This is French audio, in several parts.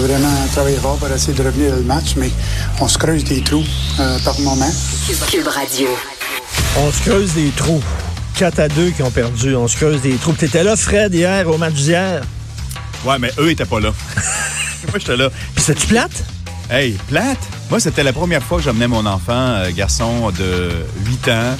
vraiment travaillé fort pour essayer de revenir au match, mais on se creuse des trous euh, par moment. Cube Radio. On se creuse des trous. 4 à 2 qui ont perdu. On se creuse des trous. T'étais là, Fred, hier, au match d'hier? Ouais, mais eux étaient pas là. Moi, j'étais là. Puis c'était-tu plate? Hey, plate? Moi, c'était la première fois que j'emmenais mon enfant, euh, garçon de 8 ans.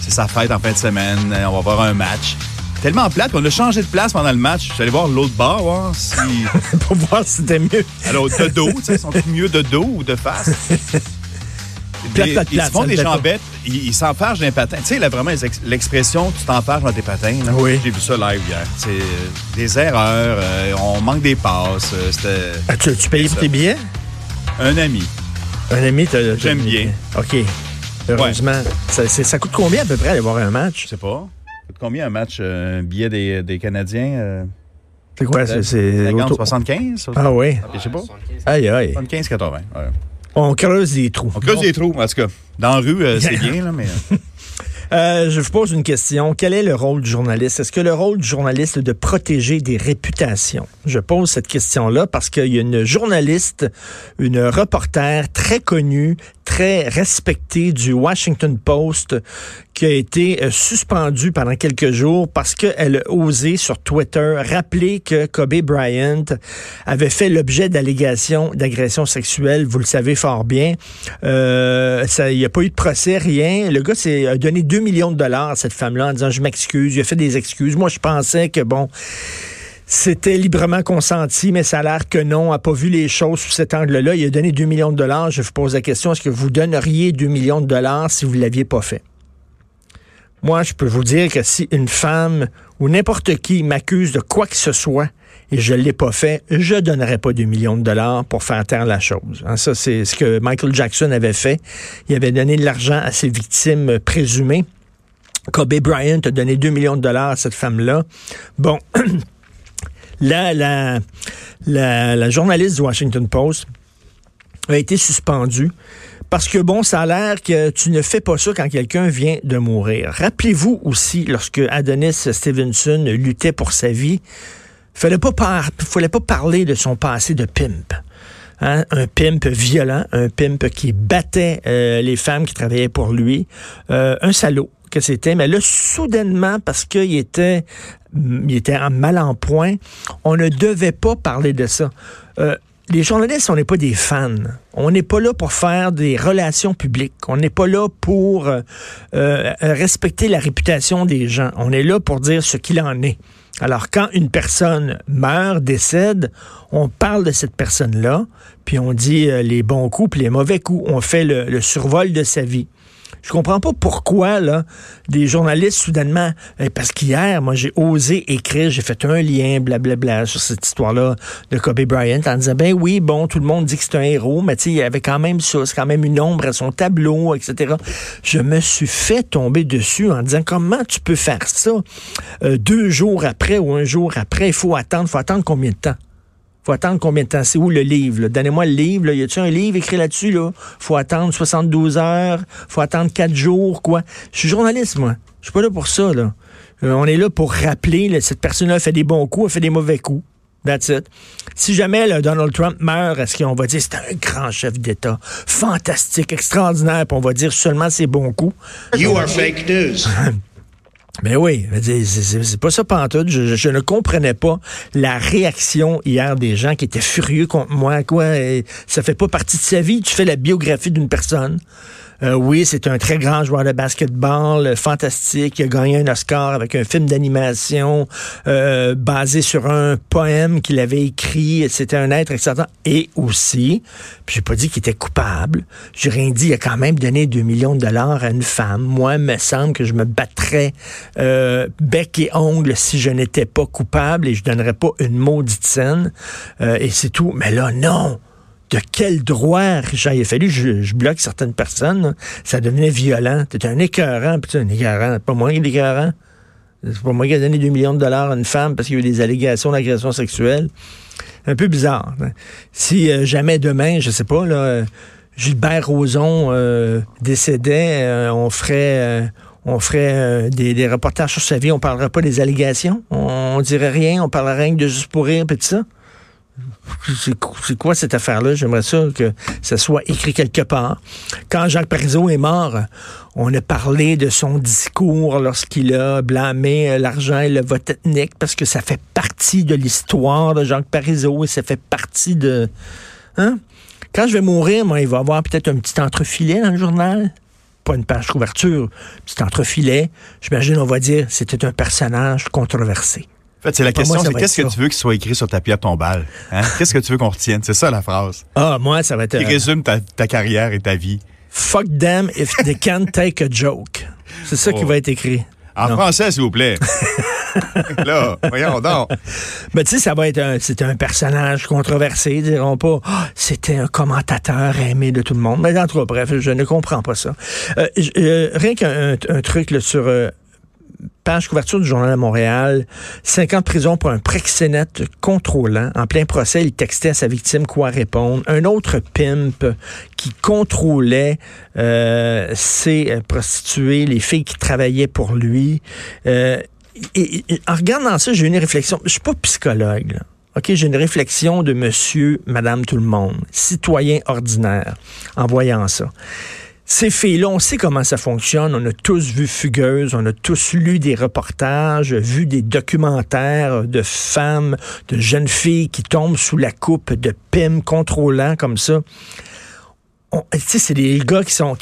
C'est sa fête en fin de semaine. On va voir un match. Tellement plate qu'on a changé de place pendant le match. Je suis allé voir l'autre bar, voir si. Pour voir si c'était mieux. Alors, de dos, tu sais, sont mieux de dos ou de face? Plate, Des- plate, ils plate, font des jambettes, ils ils s'enfargent d'un patin. Tu sais, là, vraiment, l'expression tu t'enfarges dans tes patins. là. Oui. J'ai vu ça live hier. C'est euh, des erreurs, euh, on manque des passes. euh, C'était As-tu as-tu payé pour tes billets? un ami. Un ami, J'aime bien. OK. Heureusement. Ça, ça coûte combien à peu près aller voir un match? Je sais pas. Combien un match, euh, un billet des, des Canadiens? euh, C'est quoi? C'est, c'est 50, autour- 75? Ah oui. Je sais pas. Aïe, aïe. 75, 80. ouais. On creuse des trous. On creuse des trous, en tout cas. Dans la rue, euh, c'est bien, là, mais. euh, Euh, je vous pose une question. Quel est le rôle du journaliste? Est-ce que le rôle du journaliste est de protéger des réputations? Je pose cette question-là parce qu'il y a une journaliste, une reporter très connue, très respectée du Washington Post qui a été euh, suspendue pendant quelques jours parce qu'elle a osé sur Twitter rappeler que Kobe Bryant avait fait l'objet d'allégations d'agression sexuelle. Vous le savez fort bien. Euh, ça, il n'y a pas eu de procès, rien. Le gars a donné 2 millions de dollars à cette femme-là en disant je m'excuse. Il a fait des excuses. Moi, je pensais que bon. C'était librement consenti, mais ça a l'air que non, n'a pas vu les choses sous cet angle-là. Il a donné 2 millions de dollars. Je vous pose la question, est-ce que vous donneriez 2 millions de dollars si vous ne l'aviez pas fait? Moi, je peux vous dire que si une femme ou n'importe qui m'accuse de quoi que ce soit et je ne l'ai pas fait, je donnerai pas 2 millions de dollars pour faire taire la chose. Hein, ça, c'est ce que Michael Jackson avait fait. Il avait donné de l'argent à ses victimes présumées. Kobe Bryant a donné 2 millions de dollars à cette femme-là. Bon, la, la, journaliste du Washington Post a été suspendue parce que, bon, ça a l'air que tu ne fais pas ça quand quelqu'un vient de mourir. Rappelez-vous aussi, lorsque Adonis Stevenson luttait pour sa vie, fallait pas par- fallait pas parler de son passé de pimp. Hein, un pimp violent, un pimp qui battait euh, les femmes qui travaillaient pour lui, euh, un salaud que c'était. Mais là, soudainement, parce qu'il était, il était en mal en point, on ne devait pas parler de ça. Euh, les journalistes, on n'est pas des fans. On n'est pas là pour faire des relations publiques. On n'est pas là pour euh, euh, respecter la réputation des gens. On est là pour dire ce qu'il en est. Alors, quand une personne meurt, décède, on parle de cette personne-là, puis on dit les bons coups, puis les mauvais coups. On fait le survol de sa vie. Je comprends pas pourquoi là des journalistes soudainement eh, parce qu'hier moi j'ai osé écrire, j'ai fait un lien blablabla sur cette histoire-là de Kobe Bryant en disant ben oui bon tout le monde dit que c'est un héros mais tu sais il y avait quand même ça, c'est quand même une ombre à son tableau etc. Je me suis fait tomber dessus en disant comment tu peux faire ça Euh, deux jours après ou un jour après? Il faut attendre, faut attendre combien de temps? Faut attendre combien de temps? C'est où le livre? Donnez-moi le livre. Là. Y a-tu un livre écrit là-dessus? Là? faut attendre 72 heures. faut attendre 4 jours, quoi? Je suis journaliste, moi. Je suis pas là pour ça, là. Euh, on est là pour rappeler, là, cette personne-là a fait des bons coups, a fait des mauvais coups. That's it. Si jamais là, Donald Trump meurt, est-ce qu'on va dire c'est un grand chef d'État, fantastique, extraordinaire, puis on va dire seulement ses bons coups? You are fake news. Ben oui, c'est pas ça pantoute. Je, je- ne comprenais pas la réaction hier des gens qui étaient furieux contre moi. Quoi, ça fait pas partie de sa vie. Tu fais la biographie d'une personne. Euh, oui, c'est un très grand joueur de basketball, euh, fantastique. Il a gagné un Oscar avec un film d'animation euh, basé sur un poème qu'il avait écrit. C'était un être extraordinaire. Et aussi, puis j'ai pas dit qu'il était coupable. J'ai rien dit. Il a quand même donné 2 millions de dollars à une femme. Moi, il me semble que je me battrais euh, bec et ongle si je n'étais pas coupable et je donnerais pas une maudite scène. Et c'est tout. Mais là, non de quel droit, Richard? Fallu je, bloque certaines personnes. Ça devenait violent. T'es un écœurant. Puis un écœurant. Pas moi qui est écœurant. C'est pas moi qui ai donné 2 millions de dollars à une femme parce qu'il y a eu des allégations d'agression sexuelle. Un peu bizarre. hein. Si euh, jamais demain, je sais pas, Gilbert Rozon euh, décédait, euh, on ferait... on ferait des, reportages sur sa vie, on parlerait pas des allégations, on, on dirait rien, on parlerait rien que de juste pour rire, puis tout ça. C'est quoi cette affaire-là? J'aimerais ça que ça soit écrit quelque part. Quand Jacques Parizeau est mort, on a parlé de son discours lorsqu'il a blâmé euh, l'argent et le vote ethnique parce que ça fait partie de l'histoire de Jacques Parizeau et ça fait partie de... Hein? Quand je vais mourir, moi, il va y avoir peut-être un petit entrefilet dans le journal pas une page couverture, petit entrefilet. J'imagine, on va dire, c'était un personnage controversé. En fait, c'est la question, c'est qu'est-ce que tu veux qu'il soit écrit sur ta pierre tombale? Hein? Qu'est-ce que tu veux qu'on retienne? C'est ça la phrase. Ah, moi, ça va être... Qui résume ta, carrière et ta vie. Fuck them if they can't take a joke. C'est ça qui oh. va être écrit. En français, s'il vous plaît. là, voyons donc. Mais tu sais, ça va être un, c'est un personnage controversé, diront pas. Ah, c'était un commentateur aimé de tout le monde. Mais en tout cas, bref, je ne comprends pas ça. Euh, euh, rien qu'un truc là, sur euh, page couverture du Journal de Montréal, 50 prisons pour un proxénète contrôlant. En plein procès, il textait à sa victime quoi répondre. Un autre pimp qui contrôlait euh, ses prostituées, les filles qui travaillaient pour lui. Euh, en regardant ça, j'ai une réflexion. Je suis pas psychologue. OK, j'ai une réflexion de monsieur, madame, tout le monde, citoyen ordinaire, en voyant ça. Ces filles-là, on sait comment ça fonctionne. On a tous vu Fugueuse, on a tous lu des reportages, vu des documentaires de femmes, de jeunes filles qui tombent sous la coupe de PIM contrôlant comme ça. C'est des gars qui sont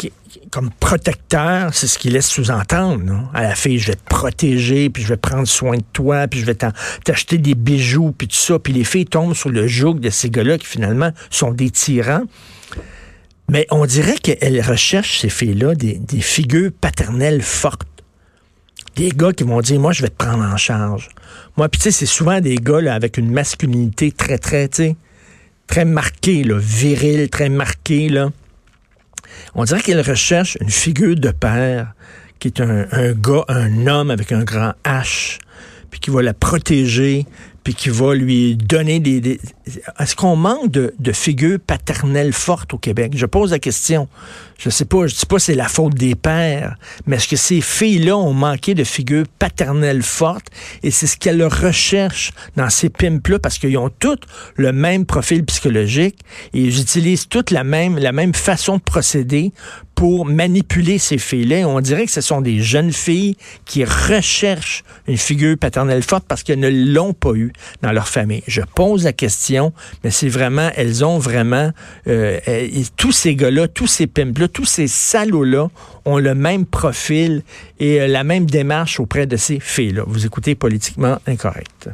comme protecteurs, c'est ce qu'ils laissent sous-entendre. À la fille, je vais te protéger, puis je vais prendre soin de toi, puis je vais t'acheter des bijoux, puis tout ça. Puis les filles tombent sur le joug de ces gars-là qui finalement sont des tyrans. Mais on dirait qu'elle recherche, ces filles-là, des, figures paternelles fortes. Des gars qui vont dire, moi, je vais te prendre en charge. Moi, puis tu sais, c'est souvent des gars avec une masculinité très, très, tu sais, très marquée, là, virile, très marquée, là. On dirait qu'elle recherche une figure de père qui est un, un gars, un homme avec un grand H, puis qui va la protéger, puis qui va lui donner des... Est-ce qu'on manque de, de, figures paternelles fortes au Québec? Je pose la question. Je sais pas, je dis pas c'est la faute des pères, mais est-ce que ces filles-là ont manqué de figures paternelles fortes? Et c'est ce qu'elles recherchent dans ces pimps-là, parce qu'ils ont toutes le même profil psychologique et ils utilisent toutes la même, la même façon de procéder pour manipuler ces filles-là. On dirait que ce sont des jeunes filles qui recherchent une figure paternelle forte parce qu'elles ne l'ont pas eu dans leur famille. Je pose la question, mais c'est vraiment, elles ont vraiment, euh, tous ces gars-là, tous ces pimps-là, tous ces salauds-là ont le même profil et euh, la même démarche auprès de ces filles-là. Vous écoutez politiquement incorrect.